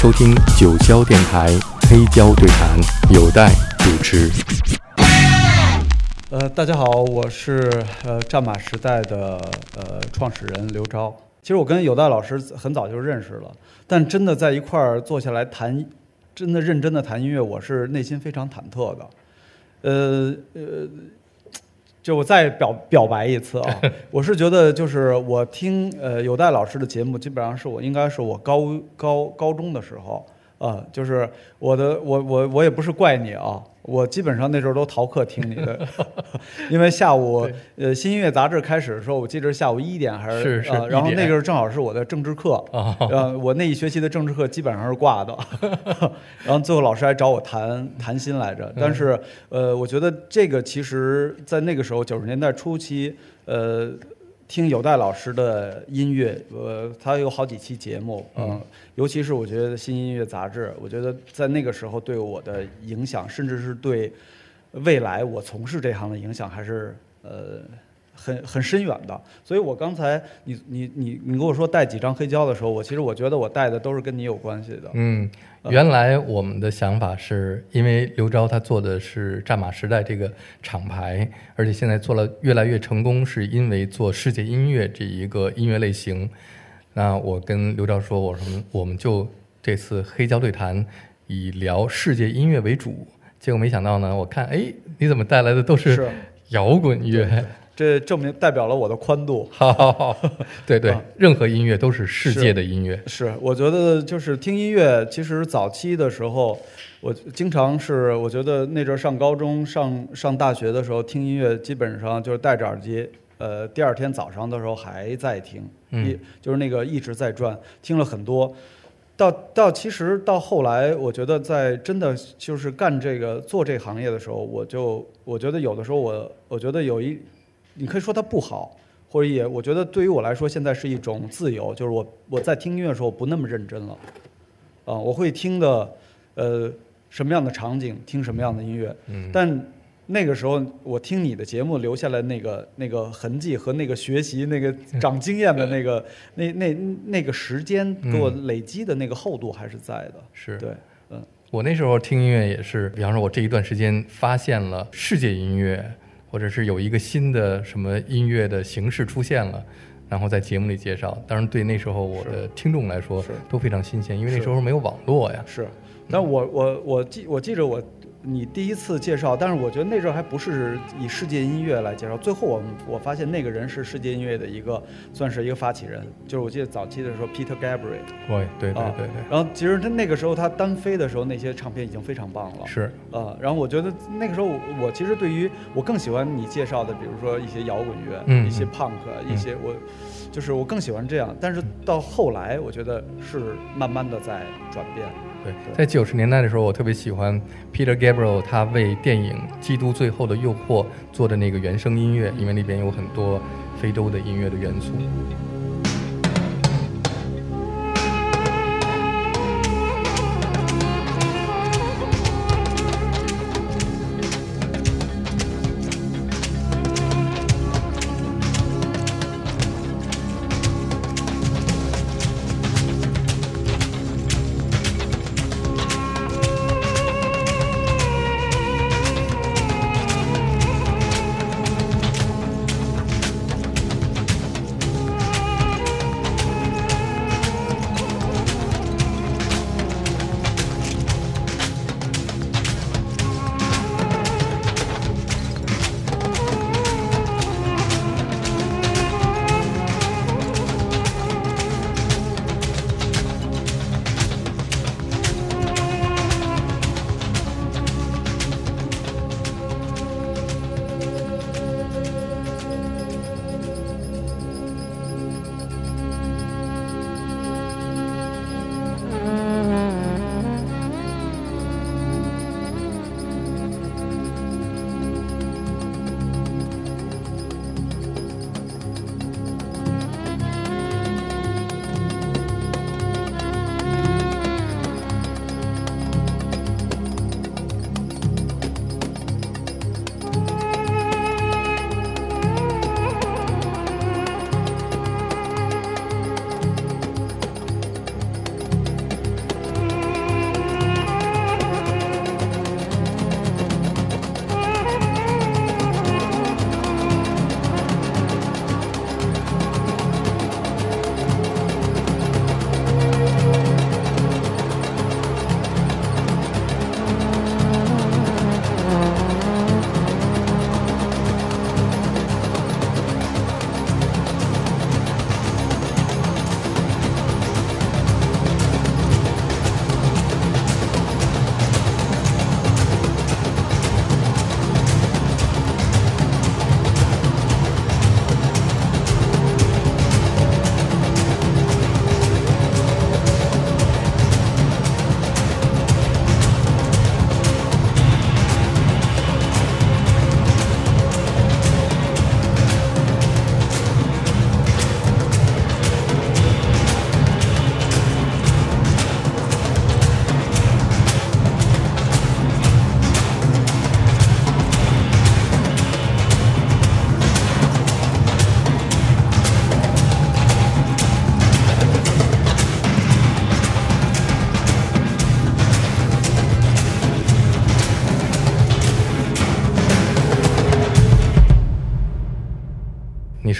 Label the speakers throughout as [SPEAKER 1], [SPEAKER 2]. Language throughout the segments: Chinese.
[SPEAKER 1] 收听九霄电台黑胶对谈，有待主持。
[SPEAKER 2] 呃，大家好，我是呃战马时代的呃创始人刘钊。其实我跟有代老师很早就认识了，但真的在一块儿坐下来谈，真的认真的谈音乐，我是内心非常忐忑的。呃呃，就我再表表白一次啊，我是觉得就是我听呃有代老师的节目，基本上是我应该是我高高高中的时候呃，就是我的我我我也不是怪你啊。我基本上那时候都逃课听你的，因为下午呃新音乐杂志开始的时候，我记得是下午一点还
[SPEAKER 1] 是是，
[SPEAKER 2] 然后那个时候正好是我的政治课，呃我那一学期的政治课基本上是挂的，然后最后老师还找我谈谈心来着，但是呃我觉得这个其实在那个时候九十年代初期呃。听有代老师的音乐，呃，他有好几期节目，嗯，尤其是我觉得新音乐杂志，我觉得在那个时候对我的影响，甚至是对未来我从事这行的影响，还是呃。很很深远的，所以我刚才你你你你跟我说带几张黑胶的时候，我其实我觉得我带的都是跟你有关系的。
[SPEAKER 1] 嗯，原来我们的想法是因为刘钊他做的是战马时代这个厂牌，而且现在做了越来越成功，是因为做世界音乐这一个音乐类型。那我跟刘钊说，我说我们就这次黑胶对谈以聊世界音乐为主，结果没想到呢，我看哎，你怎么带来的都是摇滚乐？
[SPEAKER 2] 这证明代表了我的宽度。
[SPEAKER 1] 好，好，好，对对，任何音乐都是世界的音乐。
[SPEAKER 2] 是，我觉得就是听音乐，其实早期的时候，我经常是，我觉得那阵上高中、上上大学的时候听音乐，基本上就是戴着耳机，呃，第二天早上的时候还在听，一就是那个一直在转，听了很多。到到其实到后来，我觉得在真的就是干这个做这行业的时候，我就我觉得有的时候我我觉得有一。你可以说它不好，或者也，我觉得对于我来说，现在是一种自由，就是我我在听音乐的时候不那么认真了，啊，我会听的，呃，什么样的场景听什么样的音乐，
[SPEAKER 1] 嗯，
[SPEAKER 2] 但那个时候我听你的节目留下来那个那个痕迹和那个学习那个 长经验的那个那那那个时间给我累积的那个厚度还是在的，
[SPEAKER 1] 是。
[SPEAKER 2] 对，嗯，
[SPEAKER 1] 我那时候听音乐也是，比方说我这一段时间发现了世界音乐。或者是有一个新的什么音乐的形式出现了，然后在节目里介绍。当然，对那时候我的听众来说都非常新鲜，因为那时候没有网络呀。
[SPEAKER 2] 是，那我我我记我记着我。你第一次介绍，但是我觉得那阵儿还不是以世界音乐来介绍。最后我我发现那个人是世界音乐的一个，算是一个发起人。就是我记得早期的时候，Peter Gabriel。
[SPEAKER 1] 对对对对对。
[SPEAKER 2] 然后其实他那个时候他单飞的时候，那些唱片已经非常棒了。
[SPEAKER 1] 是。
[SPEAKER 2] 啊，然后我觉得那个时候我其实对于我更喜欢你介绍的，比如说一些摇滚乐，
[SPEAKER 1] 嗯，
[SPEAKER 2] 一些 punk，一些我就是我更喜欢这样。但是到后来，我觉得是慢慢的在转变。
[SPEAKER 1] 对，在九十年代的时候，我特别喜欢 Peter Gabriel，他为电影《基督最后的诱惑》做的那个原声音乐，因为那边有很多非洲的音乐的元素。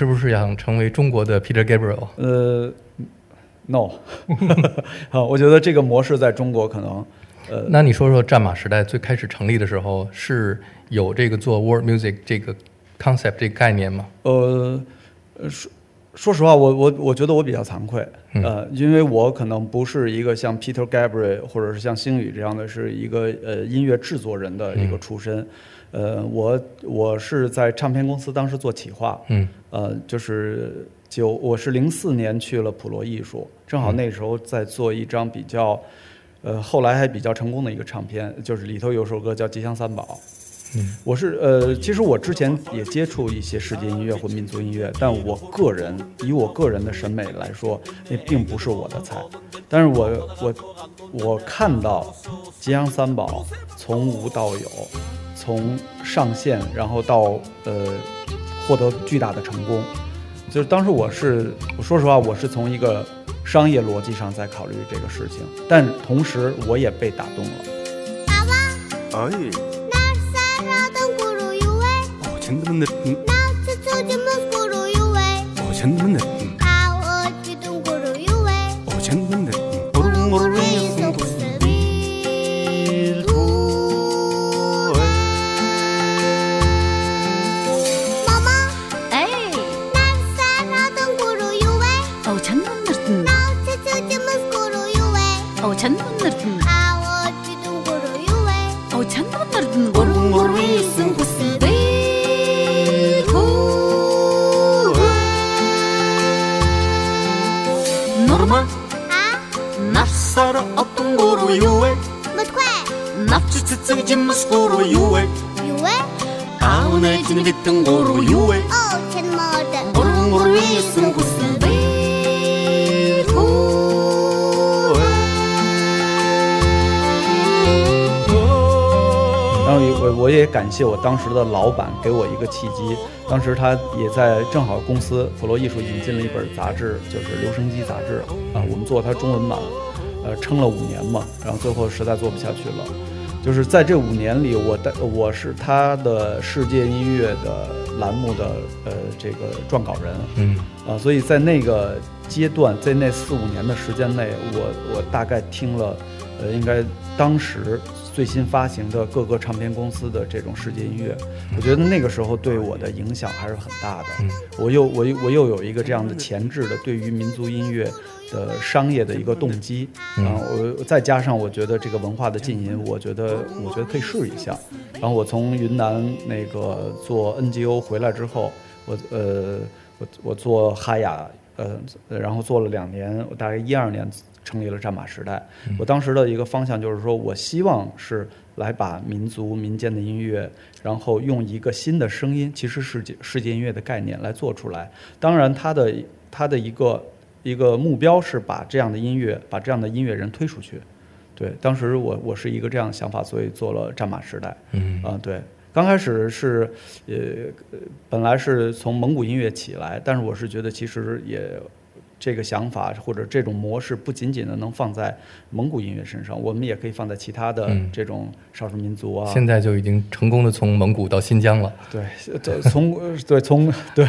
[SPEAKER 1] 是不是想成为中国的 Peter Gabriel？
[SPEAKER 2] 呃，no，啊，我觉得这个模式在中国可能，呃，
[SPEAKER 1] 那你说说战马时代最开始成立的时候是有这个做 world music 这个 concept 这个概念吗？
[SPEAKER 2] 呃，呃说说实话，我我我觉得我比较惭愧，
[SPEAKER 1] 嗯。
[SPEAKER 2] 呃，因为我可能不是一个像 Peter Gabriel 或者是像星宇这样的，是一个呃音乐制作人的一个出身，呃，我我是在唱片公司当时做企划，
[SPEAKER 1] 嗯。
[SPEAKER 2] 呃，就是九，我是零四年去了普罗艺术，正好那时候在做一张比较，呃，后来还比较成功的一个唱片，就是里头有首歌叫《吉祥三宝》。我是呃其实我之前也接触一些世界音乐或民族音乐但我个人以我个人的审美来说那并不是我的菜但是我我我看到吉祥三宝从无到有从上线然后到呃获得巨大的成功就是当时我是我说实话我是从一个商业逻辑上在考虑这个事情但同时我也被打动了。
[SPEAKER 3] 娃娃哎。钱的的，那，我的的。
[SPEAKER 4] 어떤 고로 유해,
[SPEAKER 3] 무스퀘
[SPEAKER 4] 납치치치지 스고로 유해,
[SPEAKER 3] 유해
[SPEAKER 4] 아우네지는 비튼 고로 유해,
[SPEAKER 3] 어 젠머드
[SPEAKER 4] 오르르 위에쓴 곳은 어.
[SPEAKER 2] 然后也我我也感谢我当时的老板给我一个契机，当时他也在正好公司普罗艺术引进了一本杂志，就是留声机杂志啊，我们做它中文版， 呃，撑了五年嘛，然后最后实在做不下去了。就是在这五年里，我的我是他的世界音乐的栏目的呃这个撰稿人，
[SPEAKER 1] 嗯
[SPEAKER 2] 啊，所以在那个阶段，在那四五年的时间内，我我大概听了，呃，应该当时最新发行的各个唱片公司的这种世界音乐，我觉得那个时候对我的影响还是很大的。
[SPEAKER 1] 嗯
[SPEAKER 2] 我又我又我又有一个这样的前置的对于民族音乐的商业的一个动机，
[SPEAKER 1] 嗯
[SPEAKER 2] 然后我再加上我觉得这个文化的浸淫，我觉得我觉得可以试一下。然后我从云南那个做 NGO 回来之后，我呃我我做哈雅呃，然后做了两年，我大概一二年成立了战马时代。我当时的一个方向就是说，我希望是来把民族民间的音乐，然后用一个新的声音，其实世界世界音乐的概念来做出来。当然，它的它的一个一个目标是把这样的音乐，把这样的音乐人推出去。对，当时我我是一个这样的想法，所以做了战马时代。
[SPEAKER 1] 嗯
[SPEAKER 2] 啊，对，刚开始是，呃，呃本来是从蒙古音乐起来，但是我是觉得其实也这个想法或者这种模式不仅仅的能放在蒙古音乐身上，我们也可以放在其他的
[SPEAKER 1] 嗯
[SPEAKER 2] 这种少数民族啊。
[SPEAKER 1] 现在就已经成功的从蒙古到新疆了。
[SPEAKER 2] 对，对，从呃对从对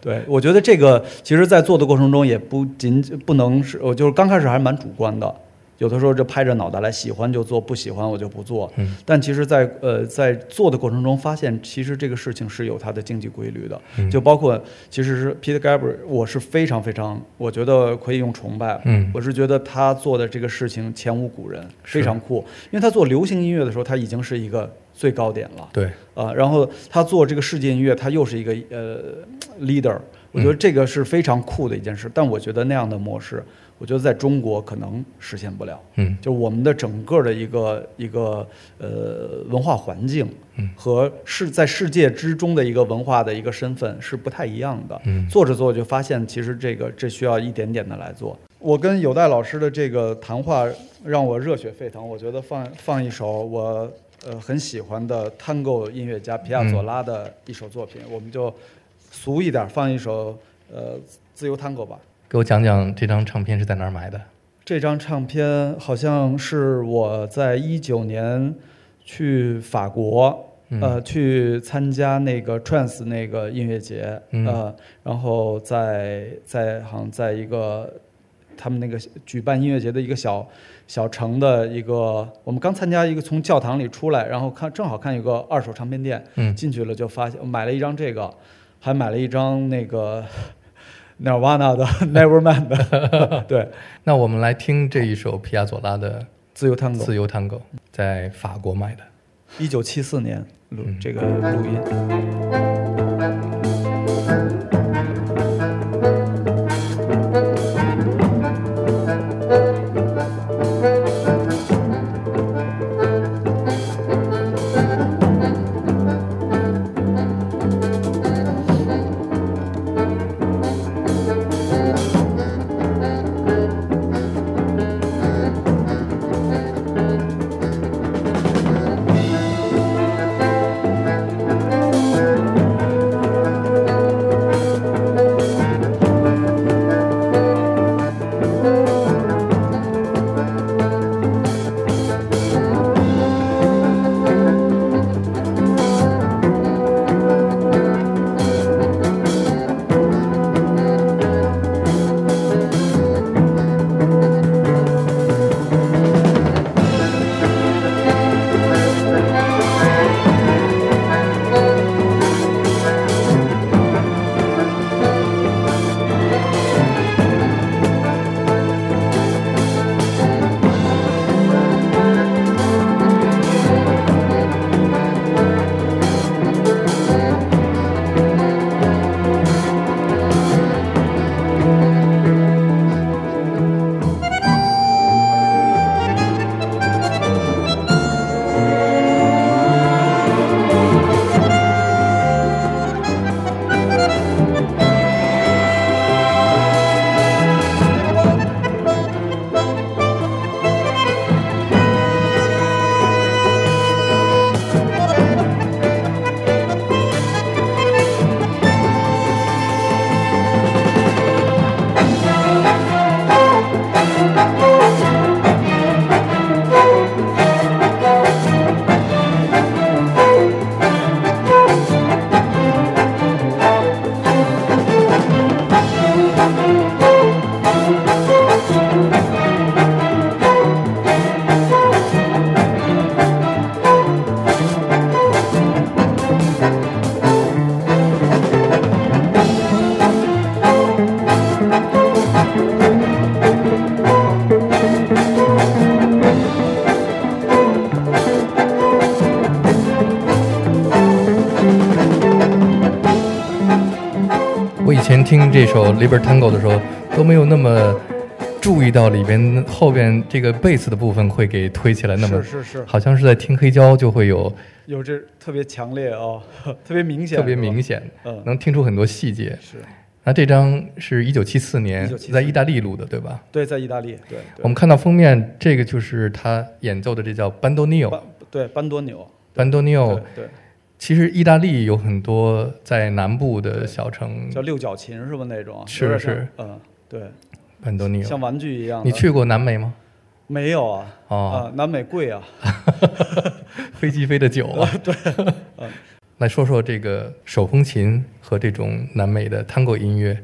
[SPEAKER 2] 对，我觉得这个其实，在做的过程中也不仅不能是，我就是刚开始还蛮主观的，有的时候就拍着脑袋来，喜欢就做，不喜欢我就不做。
[SPEAKER 1] 嗯
[SPEAKER 2] 但其实在，呃在做的过程中，发现其实这个事情是有它的经济规律的，
[SPEAKER 1] 嗯
[SPEAKER 2] 就包括其实是 Peter Gabriel，我是非常非常，我觉得可以用崇拜。
[SPEAKER 1] 嗯
[SPEAKER 2] 我是觉得他做的这个事情前无古人，非常酷，因为他做流行音乐的时候，他已经是一个最高点了。
[SPEAKER 1] 对，
[SPEAKER 2] 啊，然后他做这个世界音乐，他又是一个呃 leader，我觉得这个是非常酷的一件事。但我觉得那样的模式，我觉得在中国可能实现不了。
[SPEAKER 1] 嗯
[SPEAKER 2] 就我们的整个的一个一个呃文化环境
[SPEAKER 1] 嗯
[SPEAKER 2] 和世在世界之中的一个文化的一个身份是不太一样的。
[SPEAKER 1] 嗯
[SPEAKER 2] 做着做着就发现，其实这个这需要一点点的来做。我跟有代老师的这个谈话让我热血沸腾，我觉得放放一首我呃很喜欢的探戈音乐家皮亚佐拉的一首作品，我们就俗一点放一首呃自由探戈吧。
[SPEAKER 1] 给我讲讲这张唱片是在哪儿买的？
[SPEAKER 2] 这张唱片好像是我在一九年去法国，
[SPEAKER 1] 嗯。
[SPEAKER 2] 呃，去参加那个 trance 那个音乐节，
[SPEAKER 1] 嗯。
[SPEAKER 2] 呃，然后在在好像在一个他们那个举办音乐节的一个小小城的一个，我们刚参加一个从教堂里出来，然后看正好看有个二手唱片店，
[SPEAKER 1] 嗯。
[SPEAKER 2] 进去了就发现买了一张这个，还买了一张那个 Nirvana 的 Nevermind 的，对，
[SPEAKER 1] 那我们来听这一首皮亚佐拉的
[SPEAKER 2] 自由《tango，
[SPEAKER 1] 自由探戈》，在法国买的。
[SPEAKER 2] 一九七四年录
[SPEAKER 1] 嗯
[SPEAKER 2] 这个录音。
[SPEAKER 1] 我 Liber Tango》的时候，都没有那么注意到里边后边这个贝斯的部分会给推起来，那么
[SPEAKER 2] 是是是，
[SPEAKER 1] 好像是在听黑胶就会有
[SPEAKER 2] 有这特别强烈哦，特别明显，
[SPEAKER 1] 特别明显，
[SPEAKER 2] 嗯，
[SPEAKER 1] 能听出很多细节。
[SPEAKER 2] 是。
[SPEAKER 1] 那这张是一九七四年在意大利录的，对吧？
[SPEAKER 2] 对，在意大利，对，对。
[SPEAKER 1] 我们看到封面，这个就是他演奏的，这叫班多尼奥。
[SPEAKER 2] 班对班多纽，
[SPEAKER 1] 班多尼奥
[SPEAKER 2] 对对，
[SPEAKER 1] 其实意大利有很多在南部的小城，
[SPEAKER 2] 叫六角琴是吧？那种
[SPEAKER 1] 是是
[SPEAKER 2] 嗯，对，
[SPEAKER 1] 很多。
[SPEAKER 2] 像玩具一样。
[SPEAKER 1] 你去过南美吗？
[SPEAKER 2] 没有啊？
[SPEAKER 1] 哦，
[SPEAKER 2] 啊，南美贵啊，
[SPEAKER 1] 飞机飞的久啊。对。来说说这个手风琴和这种南美的 Tango 音乐。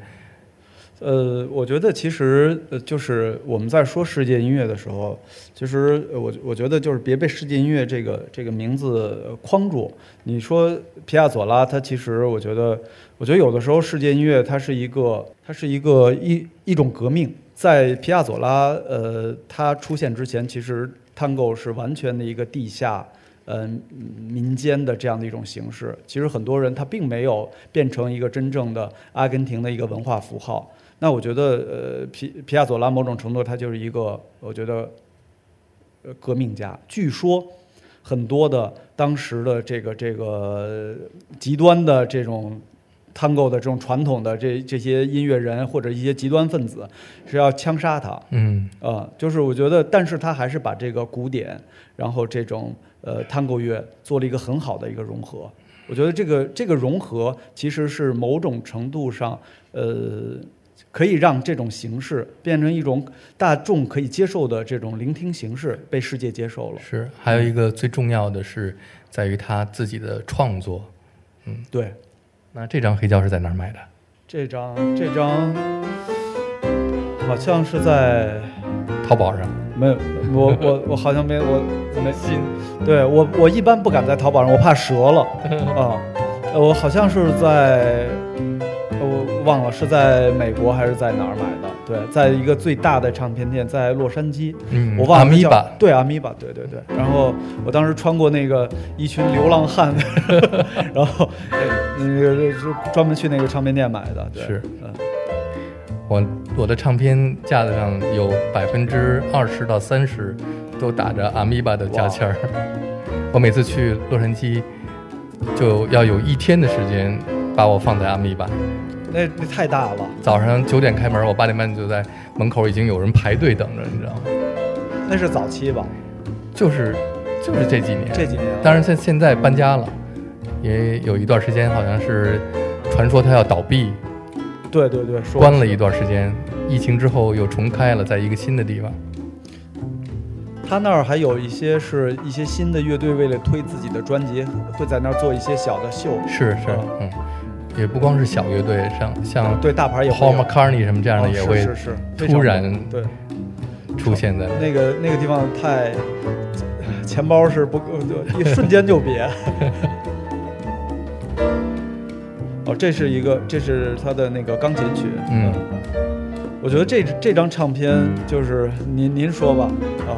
[SPEAKER 2] 呃，我觉得其实呃，就是我们在说世界音乐的时候，其实我我觉得就是别被世界音乐这个这个名字框住。你说皮亚佐拉，他其实我觉得，我觉得有的时候世界音乐它是一个它是一个一一种革命。在皮亚佐拉呃他出现之前，其实探戈是完全的一个地下。嗯，民间的这样的一种形式，其实很多人他并没有变成一个真正的阿根廷的一个文化符号。那我觉得，呃，皮皮亚佐拉某种程度他就是一个，我觉得，呃，革命家。据说，很多的当时的这个这个呃极端的这种 tango 的这种传统的这这些音乐人或者一些极端分子是要枪杀他。
[SPEAKER 1] 嗯
[SPEAKER 2] 啊、就是我觉得，但是他还是把这个古典，然后这种呃 Tango 乐做了一个很好的一个融合。我觉得这个这个融合其实是某种程度上，呃，可以让这种形式变成一种大众可以接受的这种聆听形式，被世界接受了。
[SPEAKER 1] 是，还有一个最重要的是，在于他自己的创作。
[SPEAKER 2] 嗯对，
[SPEAKER 1] 那这张黑胶是在哪儿买的？
[SPEAKER 2] 这张这张好像是在
[SPEAKER 1] 淘宝上。
[SPEAKER 2] 没有，我我 我好像没我没信，对我我一般不敢在淘宝上，我怕折了 啊。呃我好像是在，呃我忘了是在美国还是在哪儿买的。对，在一个最大的唱片店，在洛杉矶。
[SPEAKER 1] 嗯
[SPEAKER 2] 我忘了对阿米巴，对对对。然后我当时穿过那个一群流浪汉，然后呃那个就专门去那个唱片店买的。对
[SPEAKER 1] 是，
[SPEAKER 2] 嗯，
[SPEAKER 1] 我我的唱片架子上有百分之二十到三十都打着阿米巴的价签儿。我每次去洛杉矶，就要有一天的时间把我放在阿米巴。
[SPEAKER 2] 那那太大了。
[SPEAKER 1] 早上九点开门，我八点半就在门口已经有人排队等着，你知道吗？
[SPEAKER 2] 那是早期吧？
[SPEAKER 1] 就是就是这几年，
[SPEAKER 2] 这几年了
[SPEAKER 1] 当然现现在搬家了，也有一段时间好像是传说它要倒闭，
[SPEAKER 2] 对对对，说
[SPEAKER 1] 关了一段时间，疫情之后又重开了，在一个新的地方。
[SPEAKER 2] 他那儿还有一些是一些新的乐队，为了推自己的专辑，会在那儿做一些小的秀。
[SPEAKER 1] 是是，嗯，也不光是小乐队，像像
[SPEAKER 2] 对，大牌也会
[SPEAKER 1] Paul McCartney 什么这样的
[SPEAKER 2] 啊
[SPEAKER 1] 也会
[SPEAKER 2] 是是是
[SPEAKER 1] 突然
[SPEAKER 2] 对
[SPEAKER 1] 出现在。
[SPEAKER 2] 那个那个地方太，钱包是不够，一瞬间就瘪。哦，这是一个，这是他的那个钢琴曲。
[SPEAKER 1] 嗯，
[SPEAKER 2] 我觉得这这张唱片就是您您说吧，啊，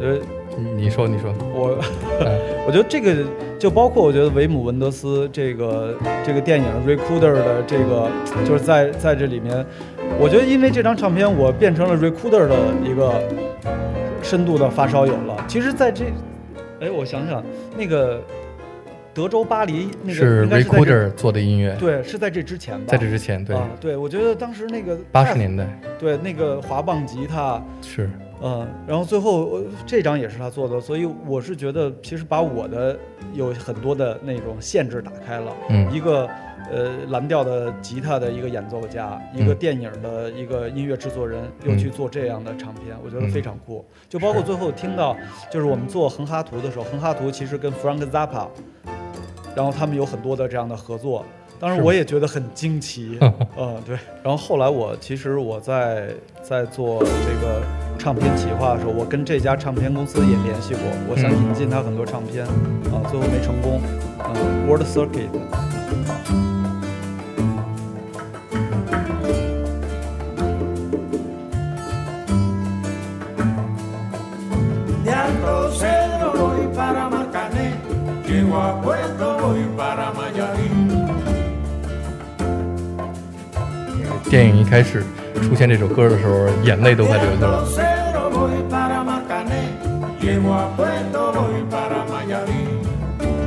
[SPEAKER 2] 呃，
[SPEAKER 1] 你你说你说，
[SPEAKER 2] 我
[SPEAKER 1] 嗯
[SPEAKER 2] 我觉得这个就包括我觉得维姆文德斯这个这个电影《Recruiter》的这个就是在在这里面，我觉得因为这张唱片我变成了 Recruiter 的一个深度的发烧友了。其实，在这，哎，我想想，那个德州巴黎那个
[SPEAKER 1] 是
[SPEAKER 2] 是
[SPEAKER 1] Recorder 做的音乐，
[SPEAKER 2] 对，是在这之前吧？
[SPEAKER 1] 在这之前，对，
[SPEAKER 2] 啊，对，我觉得当时那个太
[SPEAKER 1] 八十年代
[SPEAKER 2] 对那个滑棒吉他，
[SPEAKER 1] 是，
[SPEAKER 2] 嗯，然后最后呃这张也是他做的，所以我是觉得其实把我的有很多的那种限制打开了。
[SPEAKER 1] 嗯
[SPEAKER 2] 一个呃蓝调的吉他的一个演奏家，一个
[SPEAKER 1] 嗯
[SPEAKER 2] 电影的一个音乐制作人，又去做这样的唱片，我觉得
[SPEAKER 1] 嗯
[SPEAKER 2] 非常酷。就包括最后听到，就是我们做横哈图的时候，横哈图其实跟 Frank Zappa，然后他们有很多的这样的合作。当时我也觉得很惊奇，嗯，对。然后后来我其实我在在做这个唱片企划的时候，我跟这家唱片公司也联系过，我想
[SPEAKER 1] 嗯
[SPEAKER 2] 引进他很多唱片，啊，最后没成功。嗯，World
[SPEAKER 4] llego a Puerto voy para
[SPEAKER 1] 电影一开始出现这首歌的时候，眼泪都快流下来了。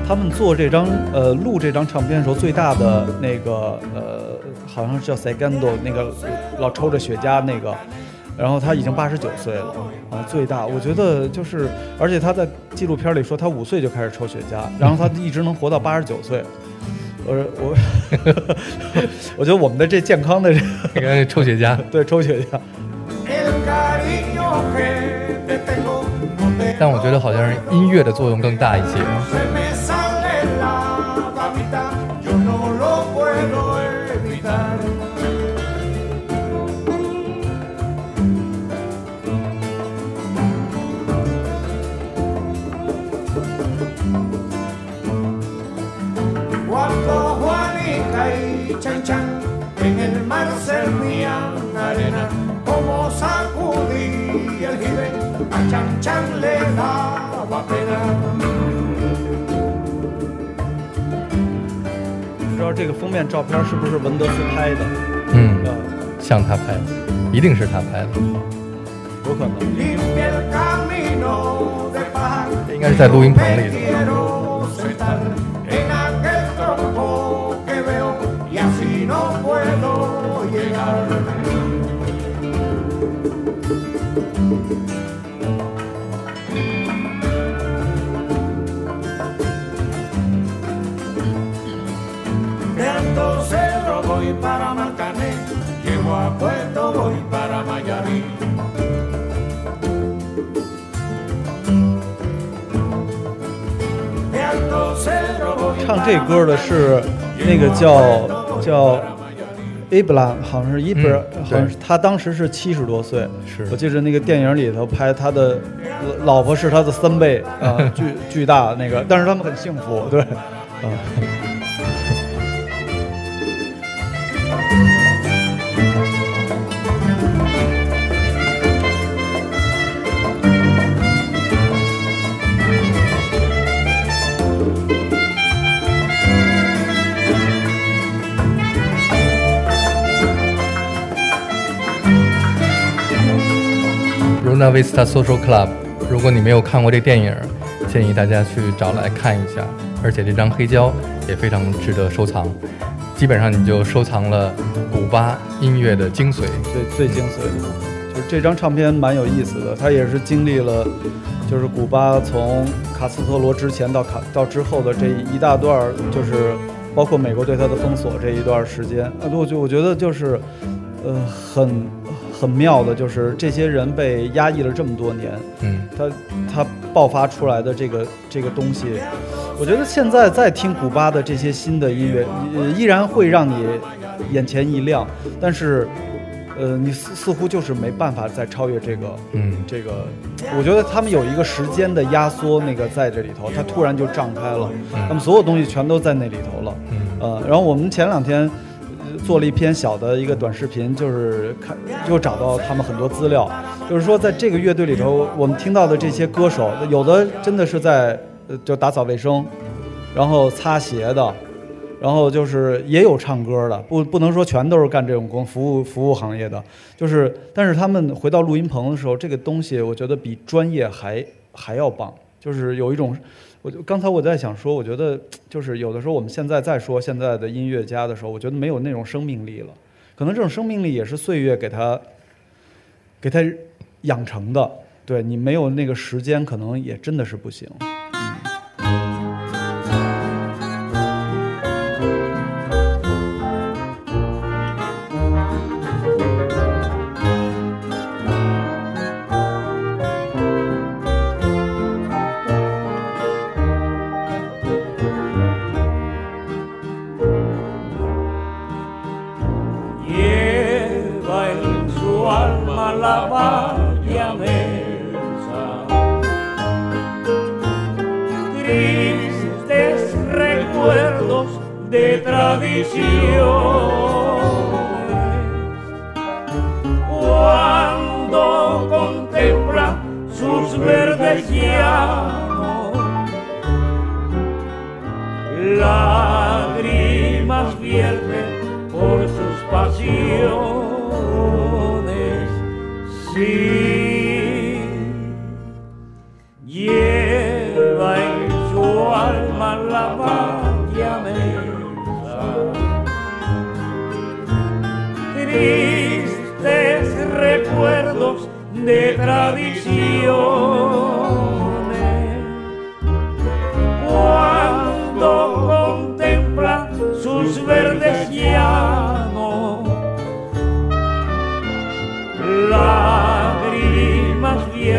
[SPEAKER 2] 他们做这张呃录这张唱片的时候，最大的那个呃好像是叫 Segundo 那个老抽着雪茄那个，然后他已经八十九岁了啊，最大。我觉得就是，而且他在纪录片里说他五岁就开始抽雪茄，然后他一直能活到八十九岁。我说我 我觉得我们的这健康的这
[SPEAKER 1] 你看抽雪茄，
[SPEAKER 2] 对抽雪茄
[SPEAKER 1] 但我觉得好像是音乐的作用更大一些。
[SPEAKER 4] En el mar servían arena, como sacudí el jibe, a Chan Chan le daba pena.
[SPEAKER 2] 不知道这个封面照片是不是文德斯拍的？
[SPEAKER 1] 嗯，
[SPEAKER 2] 呃，
[SPEAKER 1] 像他拍的，一定是他拍的。
[SPEAKER 2] 有可能。
[SPEAKER 1] 这应该是在录音棚里的。
[SPEAKER 4] Alto
[SPEAKER 2] 这歌的是那个叫叫 Abraham，好像是伊布拉，
[SPEAKER 1] 嗯
[SPEAKER 2] 好像是他当时是七十多岁。
[SPEAKER 1] 是
[SPEAKER 2] 我记得那个电影里头拍他的老婆是他的三倍啊、巨巨大那个，但是他们很幸福，对，啊。
[SPEAKER 1] Luna Vista Social Club，如果你没有看过这电影，建议大家去找来看一下。而且这张黑胶也非常值得收藏，基本上你就收藏了古巴音乐的精髓。
[SPEAKER 2] 最最精髓的，就是这张唱片蛮有意思的，它也是经历了，就是古巴从卡斯特罗之前到卡到之后的这一大段儿，就是包括美国对它的封锁这一段时间，啊，我就我觉得就是，呃，很很妙的，就是这些人被压抑了这么多年，
[SPEAKER 1] 嗯，
[SPEAKER 2] 他他爆发出来的这个这个东西，我觉得现在再听古巴的这些新的音乐，呃依然会让你眼前一亮，但是，呃，你似似乎就是没办法再超越这个，
[SPEAKER 1] 嗯。
[SPEAKER 2] 这个，我觉得他们有一个时间的压缩，那个在这里头，它突然就胀开了，他们所有东西全都在那里头了，
[SPEAKER 1] 嗯。
[SPEAKER 2] 呃，然后我们前两天呃做了一篇小的一个短视频，就是看又找到他们很多资料，就是说在这个乐队里头，我们听到的这些歌手，有的真的是在呃就打扫卫生，然后擦鞋的。然后就是也有唱歌的，不不能说全都是干这种工服务服务行业的，就是但是他们回到录音棚的时候，这个东西我觉得比专业还还要棒，就是有一种，我就刚才我在想说，我觉得就是有的时候我们现在在说现在的音乐家的时候，我觉得没有那种生命力了，可能这种生命力也是岁月给他给他养成的，对你没有那个时间，可能也真的是不行。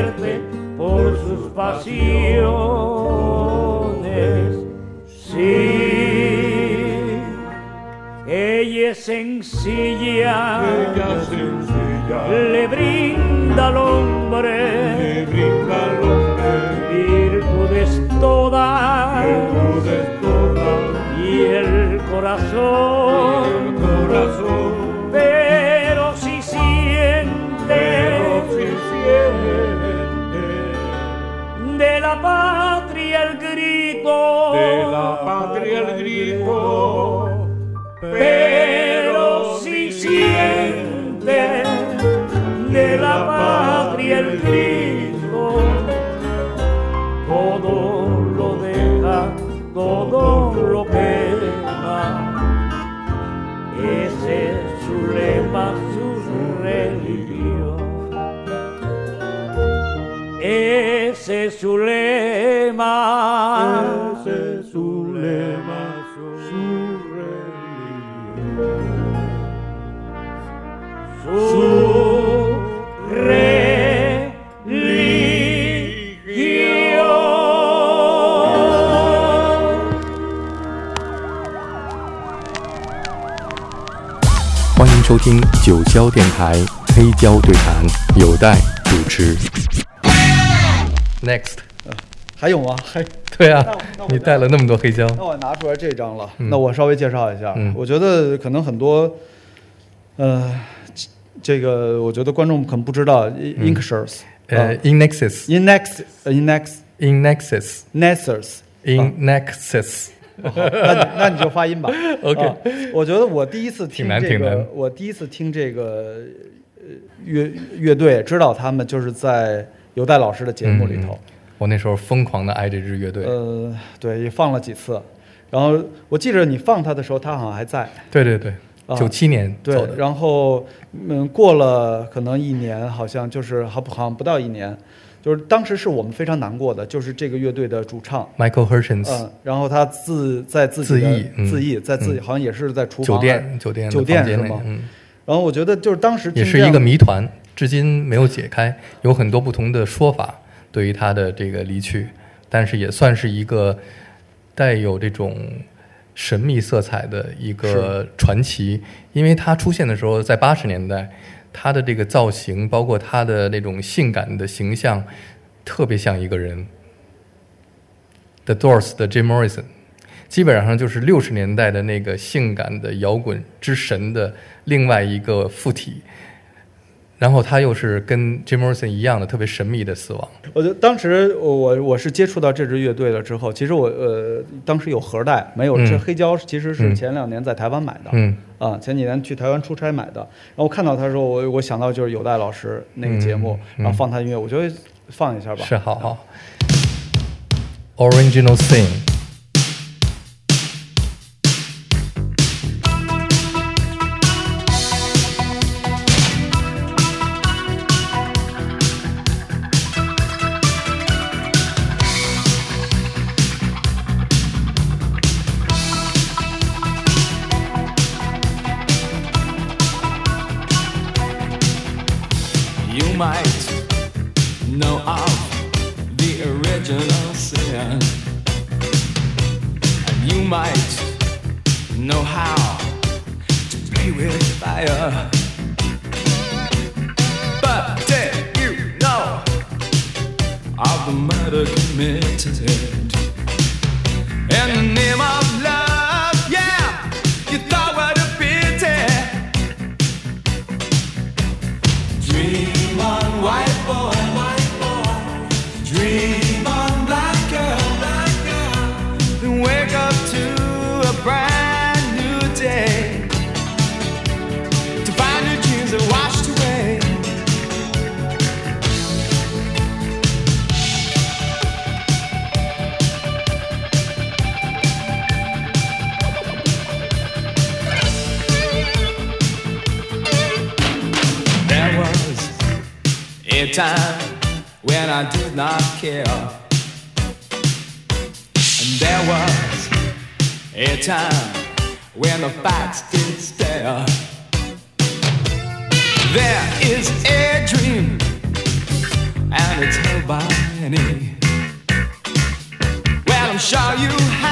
[SPEAKER 4] muerte por sus pasiones. Sí, ella es sencilla, ella es sencilla. le brinda al hombre, le brinda al hombre. virtudes todas, virtudes todas. y el corazón. Su religión. Ese es su lema.
[SPEAKER 1] 九霄电台黑胶对谈，有待主持。Next，
[SPEAKER 2] 还有吗？还
[SPEAKER 1] 对啊你带了那么多黑胶，
[SPEAKER 2] 那我拿出来这张了，
[SPEAKER 1] 嗯。
[SPEAKER 2] 那我稍微介绍一下。
[SPEAKER 1] 嗯。
[SPEAKER 2] 我觉得可能很多，呃，这个我觉得观众可能不知道，Inkshirts，
[SPEAKER 1] 嗯呃，Innexus。
[SPEAKER 2] 那你那你就发音吧。
[SPEAKER 1] OK
[SPEAKER 2] 啊我觉得我第一次听
[SPEAKER 1] 挺难
[SPEAKER 2] 这个，我第一次听这个呃乐乐队，知道他们就是在犹代老师的节目里头。
[SPEAKER 1] 我那时候疯狂的爱这支乐队。
[SPEAKER 2] 呃，对，也放了几次。然后我记着你放他的时候，他好像还在。
[SPEAKER 1] 对对对，
[SPEAKER 2] 啊
[SPEAKER 1] 九七年
[SPEAKER 2] 对
[SPEAKER 1] 走，的。
[SPEAKER 2] 然后嗯，过了可能一年，好像就是好不好像不到一年，就是当时是我们非常难过的，就是这个乐队的主唱
[SPEAKER 1] ，Michael Hutchins，
[SPEAKER 2] 嗯，然后他自在自己的
[SPEAKER 1] 自缢嗯。
[SPEAKER 2] 自缢，在自己
[SPEAKER 1] 嗯。
[SPEAKER 2] 好像也是在厨房
[SPEAKER 1] 酒店
[SPEAKER 2] 酒店
[SPEAKER 1] 酒店
[SPEAKER 2] 是吗？
[SPEAKER 1] 嗯，
[SPEAKER 2] 然后我觉得就是当时
[SPEAKER 1] 也是一个谜团，至今没有解开，有很多不同的说法对于他的这个离去，但是也算是一个带有这种神秘色彩的一个传奇，因为他出现的时候在八十年代，他的这个造型，包括他的那种性感的形象，特别像一个人。The Doors 的 Jim Morrison，基本上就是六十年代的那个性感的摇滚之神的另外一个附体。然后他又是跟 Jim Morrison 一样的特别神秘的死亡。
[SPEAKER 2] 我觉得当时我我我是接触到这支乐队了之后，其实我呃当时有盒带，没有
[SPEAKER 1] 嗯
[SPEAKER 2] 这黑胶，其实是
[SPEAKER 1] 嗯
[SPEAKER 2] 前两年在台湾买的。
[SPEAKER 1] 嗯
[SPEAKER 2] 啊，前几年去台湾出差买的，然后我看到他的时候，我我想到就是有代老师那个节目，然后放他音乐，我觉得放一下吧。
[SPEAKER 1] 是好好。Original Thing。
[SPEAKER 5] tell by any. Well, I'm sure you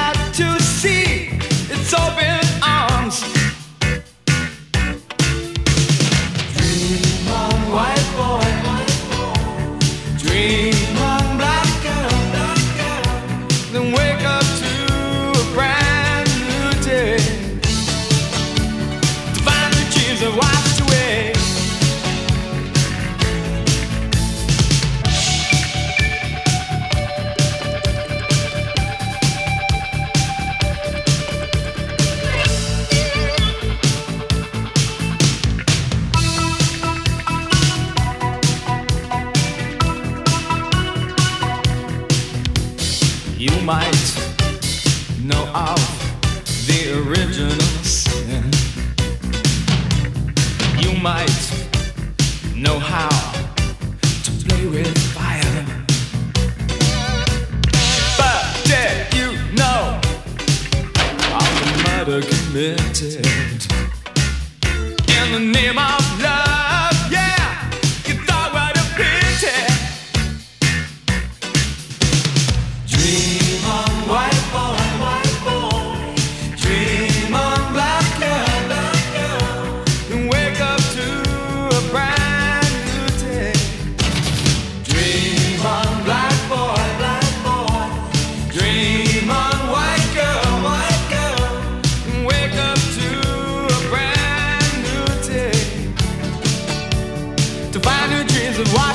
[SPEAKER 5] and why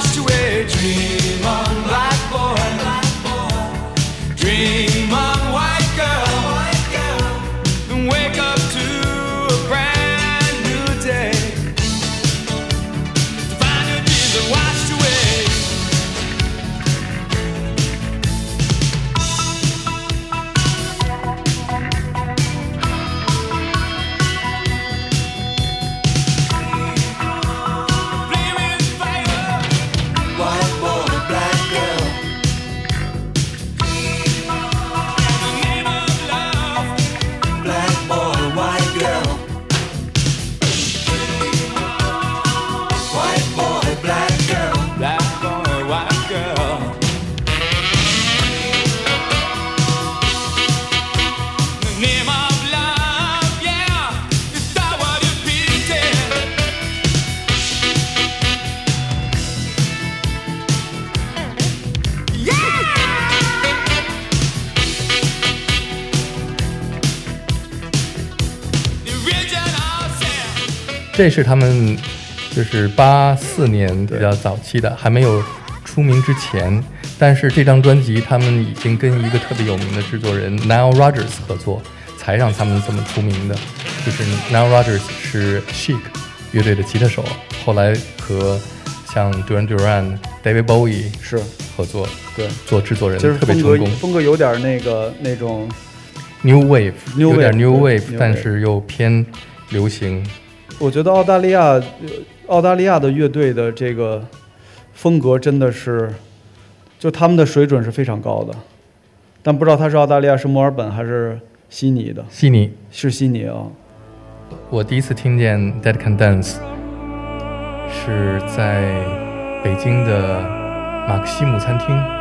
[SPEAKER 1] 这是他们就是八四年比较早期的，还没有出名之前。但是这张专辑他们已经跟一个特别有名的制作人 Nile Rodgers 合作，才让他们这么出名的。就是 Nile Rodgers 是 Chic 乐队的吉他手，后来和像 Duran Duran、David Bowie
[SPEAKER 2] 是
[SPEAKER 1] 合作
[SPEAKER 2] 对，
[SPEAKER 1] 做制作人，
[SPEAKER 2] 就是
[SPEAKER 1] 特别成功。
[SPEAKER 2] 风格有点那个那种
[SPEAKER 1] New Wave
[SPEAKER 2] New
[SPEAKER 1] 有点
[SPEAKER 2] 对 Wave，New
[SPEAKER 1] 但
[SPEAKER 2] Wave
[SPEAKER 1] 是又偏流行。
[SPEAKER 2] 我觉得澳大利亚，呃澳大利亚的乐队的这个风格真的是，就他们的水准是非常高的，但不知道他是澳大利亚是墨尔本还是悉尼的，
[SPEAKER 1] 悉尼，
[SPEAKER 2] 是悉尼啊。
[SPEAKER 1] 我第一次听见 Dead Can Dance 是在北京的马克西姆餐厅。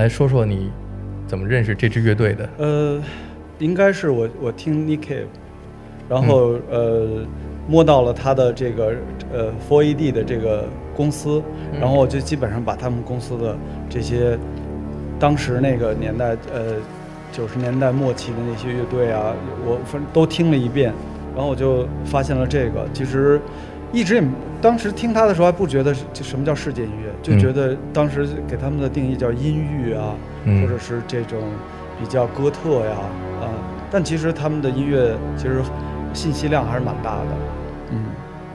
[SPEAKER 1] 来说说你怎么认识这支乐队的？
[SPEAKER 2] 呃，应该是我我听 Nick Cave，然后、呃摸到了他的这个呃 Four AD 的这个公司，然后我就基本上把他们公司的这些当时那个年代呃九十年代末期的那些乐队啊，我反正都听了一遍，然后我就发现了这个，其实一直也当时听他的时候还不觉得什么叫世界音乐，就
[SPEAKER 1] 嗯
[SPEAKER 2] 觉得当时给他们的定义叫音域啊，
[SPEAKER 1] 嗯。
[SPEAKER 2] 或者是这种比较哥特呀啊、但其实他们的音乐其实信息量还是蛮大的，嗯，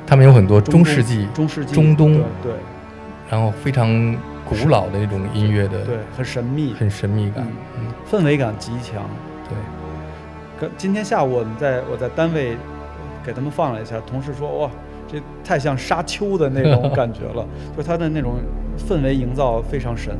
[SPEAKER 1] 他们有很多中世纪、
[SPEAKER 2] 中世纪、
[SPEAKER 1] 中东
[SPEAKER 2] 对对。
[SPEAKER 1] 然后非常古老的那种音乐的，
[SPEAKER 2] 对，很神秘，
[SPEAKER 1] 很神秘感。嗯，
[SPEAKER 2] 氛围感极强。
[SPEAKER 1] 对，
[SPEAKER 2] 跟今天下午我们在我在单位给他们放了一下，同事说哇，这太像沙丘的那种感觉了，就它的那种氛围营造非常神。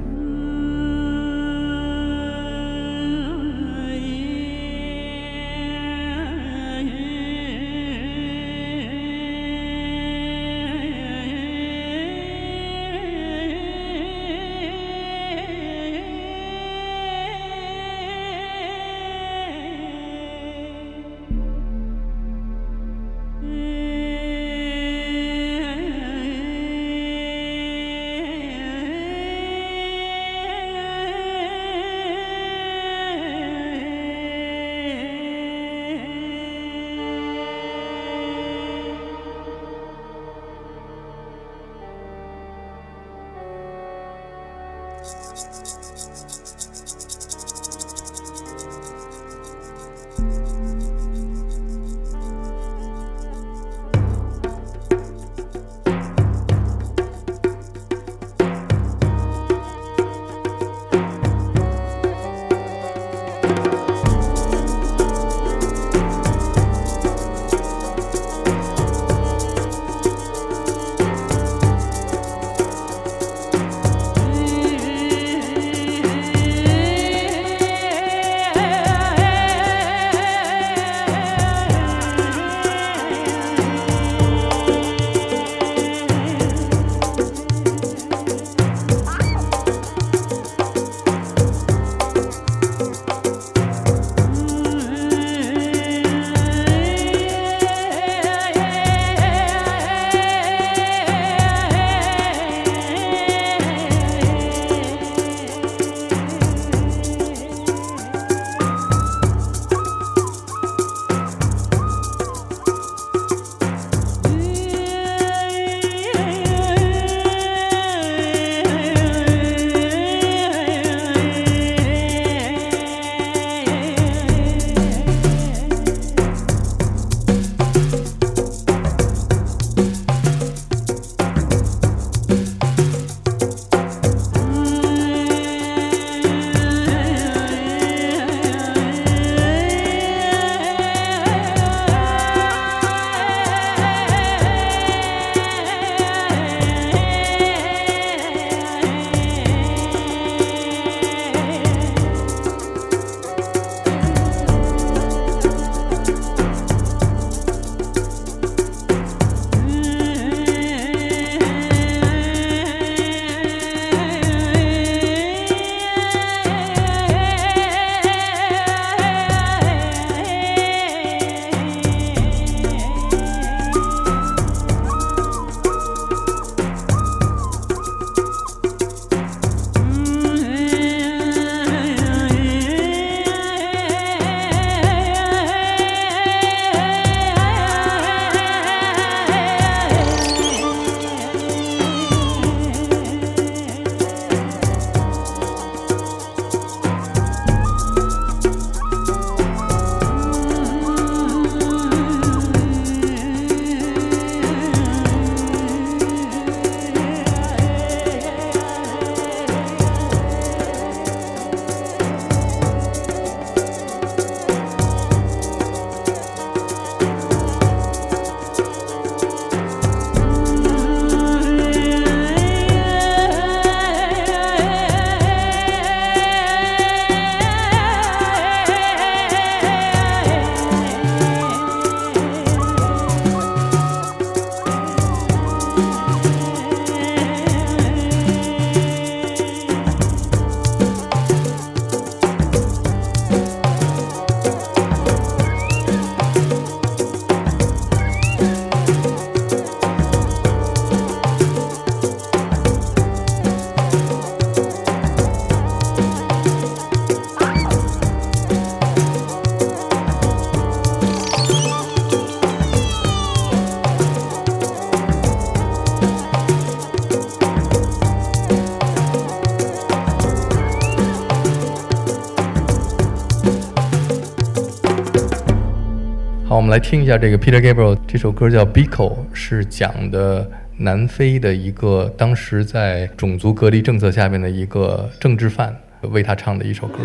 [SPEAKER 6] 来听一下这个 Peter Gabriel 这首歌叫《Biko》，是讲的南非的一个当时在种族隔离政策下面的一个政治犯为他唱的一首歌。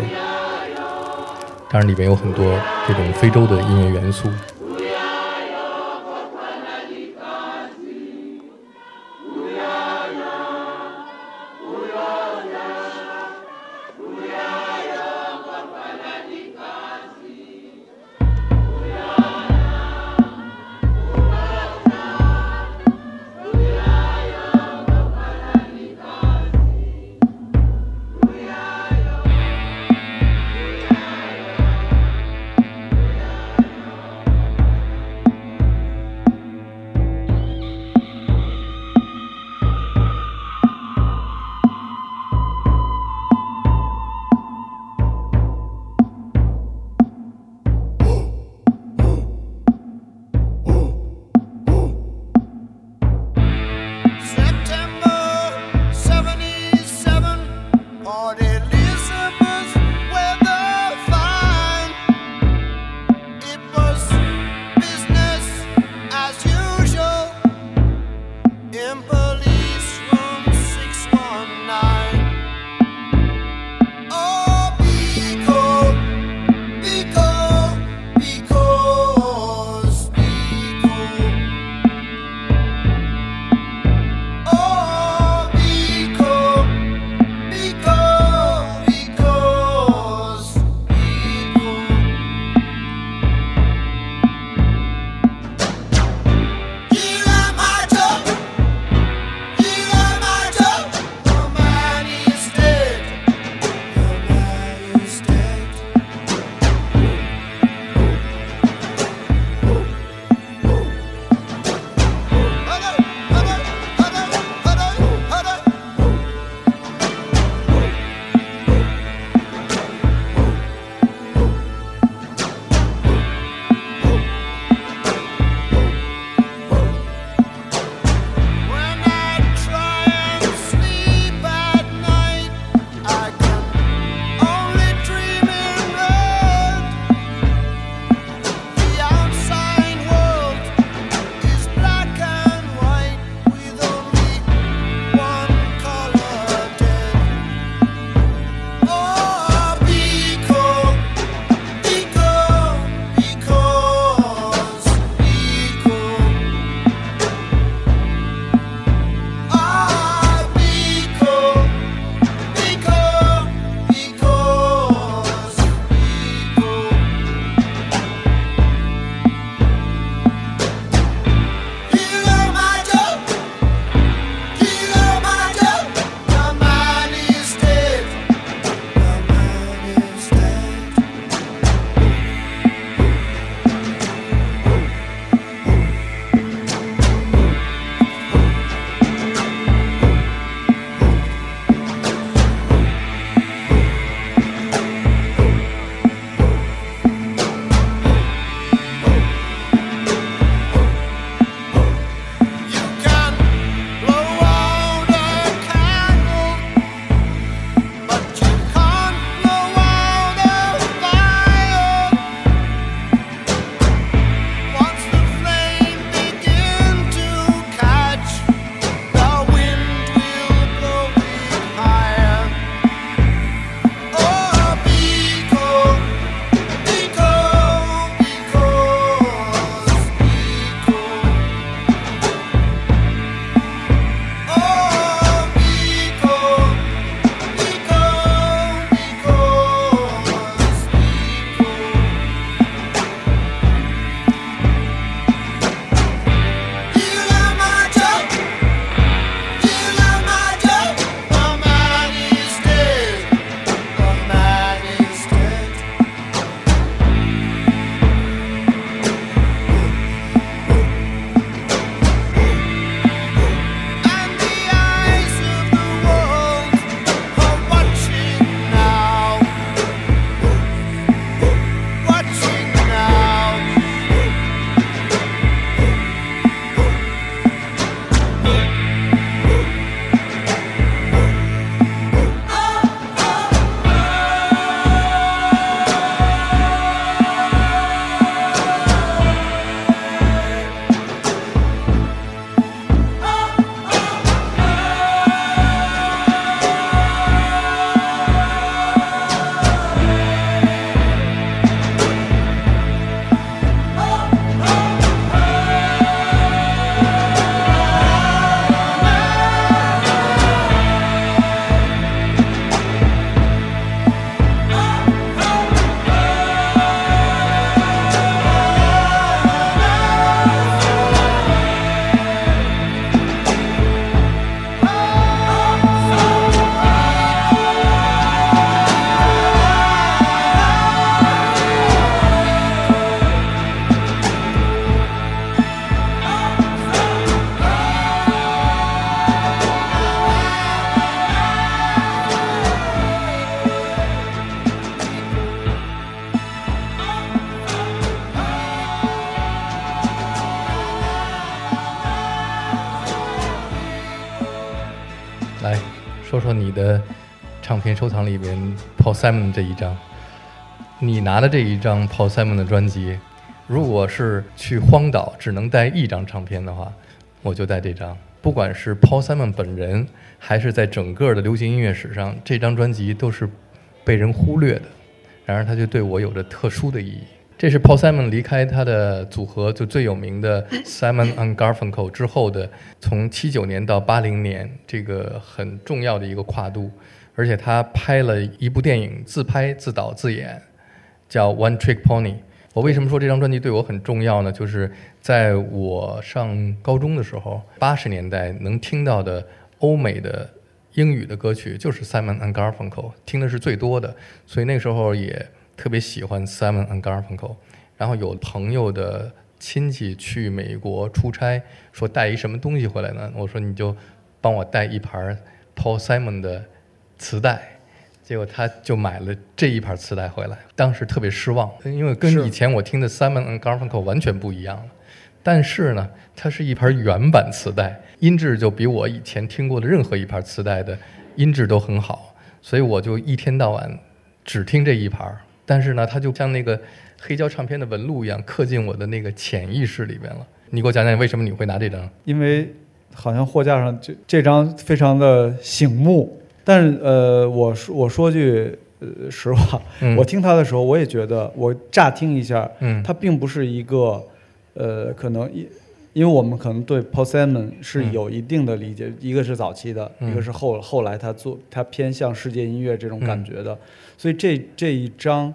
[SPEAKER 6] 当然里面有很多这种非洲的音乐元素。
[SPEAKER 1] 收藏里边 Paul Simon 这一张。你拿的这一张 Paul Simon 的专辑，如果是去荒岛只能带一张唱片的话，我就带这张。不管是 Paul Simon 本人，还是在整个的流行音乐史上，这张专辑都是被人忽略的。然而，它就对我有着特殊的意义。这是 Paul Simon 离开他的组合就最有名的 Simon and Garfunkel 之后的，从七九年到八零年这个很重要的一个跨度。而且他拍了一部电影，自拍、自导、自演，叫《One Trick Pony》。我为什么说这张专辑对我很重要呢？就是在我上高中的时候，八十年代能听到的欧美的英语的歌曲就是 Simon and Garfunkel，听的是最多的，所以那时候也特别喜欢 Simon and Garfunkel。然后有朋友的亲戚去美国出差，说带一什么东西回来呢？我说你就帮我带一盘 Paul Simon 的磁带。结果他就买了这一盘磁带回来，当时特别失望，因为跟以前我听的 Simon and Garfunkel 完全不一样了。但是呢，它是一盘原版磁带，音质就比我以前听过的任何一盘磁带的音质都很好，所以我就一天到晚只听这一盘儿。但是呢，它就像那个黑胶唱片的纹路一样，刻进我的那个潜意识里边了。你给我讲讲为什么你会拿这张？
[SPEAKER 2] 因为好像货架上这这张非常的醒目，但是呃，我说我说句呃实话，
[SPEAKER 1] 嗯。
[SPEAKER 2] 我听他的时候，我也觉得我乍听一下，
[SPEAKER 1] 嗯。
[SPEAKER 2] 他并不是一个呃，可能因因为我们可能对 Paul Simon 是
[SPEAKER 1] 嗯。
[SPEAKER 2] 有一定的理解，一个是早期的，
[SPEAKER 1] 嗯。
[SPEAKER 2] 一个是后后来他做他偏向世界音乐这种感觉的，所以这这一张。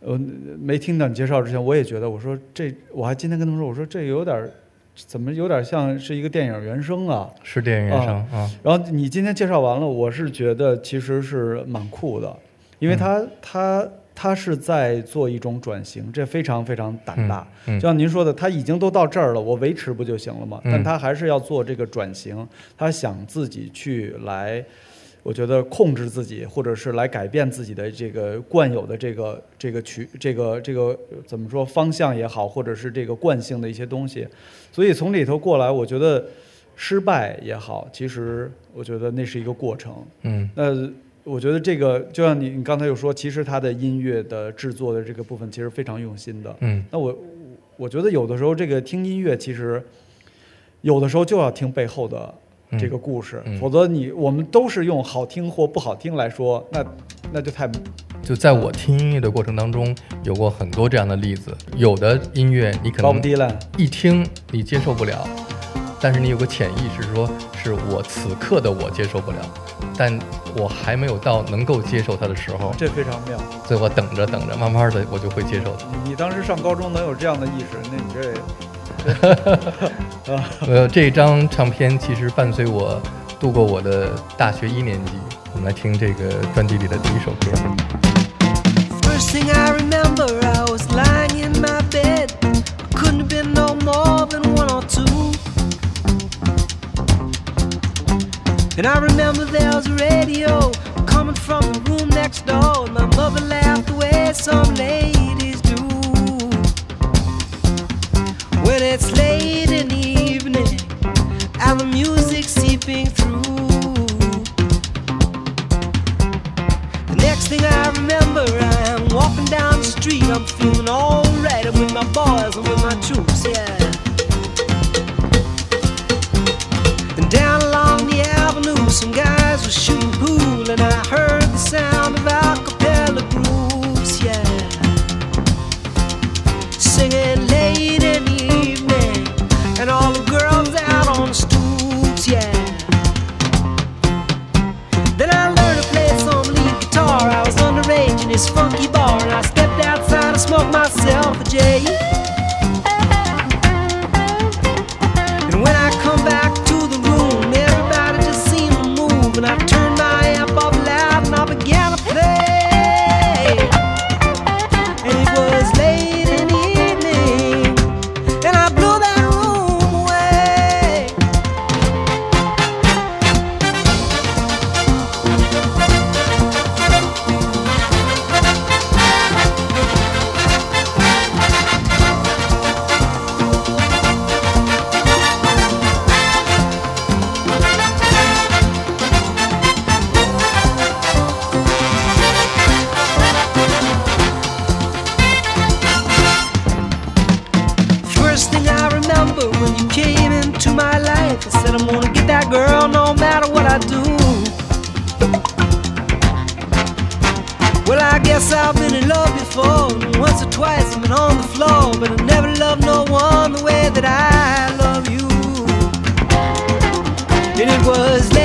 [SPEAKER 2] 呃，没听到你介绍之前，我也觉得，我说这，我还今天跟他们说，我说这有点儿，怎么有点像是一个电影原声啊？
[SPEAKER 1] 是电影原声啊，
[SPEAKER 2] 然后你今天介绍完了，我是觉得其实是蛮酷的，因为他、他他是在做一种转型，这非常非常胆大。
[SPEAKER 1] 嗯嗯
[SPEAKER 2] 就像您说的，他已经都到这儿了，我维持不就行了吗？
[SPEAKER 1] 嗯
[SPEAKER 2] 但他还是要做这个转型，他想自己去来。我觉得控制自己，或者是来改变自己的这个惯有的这个这个曲这个这个呃怎么说方向也好，或者是这个惯性的一些东西，所以从里头过来，我觉得失败也好，其实我觉得那是一个过程。
[SPEAKER 1] 嗯
[SPEAKER 2] 那我觉得这个就像你你刚才又说，其实他的音乐的制作的这个部分其实非常用心的。
[SPEAKER 1] 嗯
[SPEAKER 2] 那我我觉得有的时候这个听音乐，其实有的时候就要听背后的这个故事，否则你我们都是用好听或不好听来说，那那就太
[SPEAKER 1] 就在我听音乐的过程当中，有过很多这样的例子。有的音乐你可能一听你接受不了，但是你有个潜意识说，是我此刻的我接受不了，但我还没有到能够接受它的时候，
[SPEAKER 2] 这非常妙。
[SPEAKER 1] 所以我等着等着，慢慢的我就会接受它。
[SPEAKER 2] 你你当时上高中能有这样的意识，那你这
[SPEAKER 1] 呃，这张唱片其实伴随我度过我的大学一年级。我们来听这个专辑里的第一首歌。
[SPEAKER 7] First thing I remember, I was lying in my bed. Couldn't have been no more than one or two. And I remember there was a radio coming from the room next door. And my mother laughed the way some lady. I do. Well, I guess I've been in love before. Once or twice I've been on the floor, but I never loved no one the way that I love you. And it was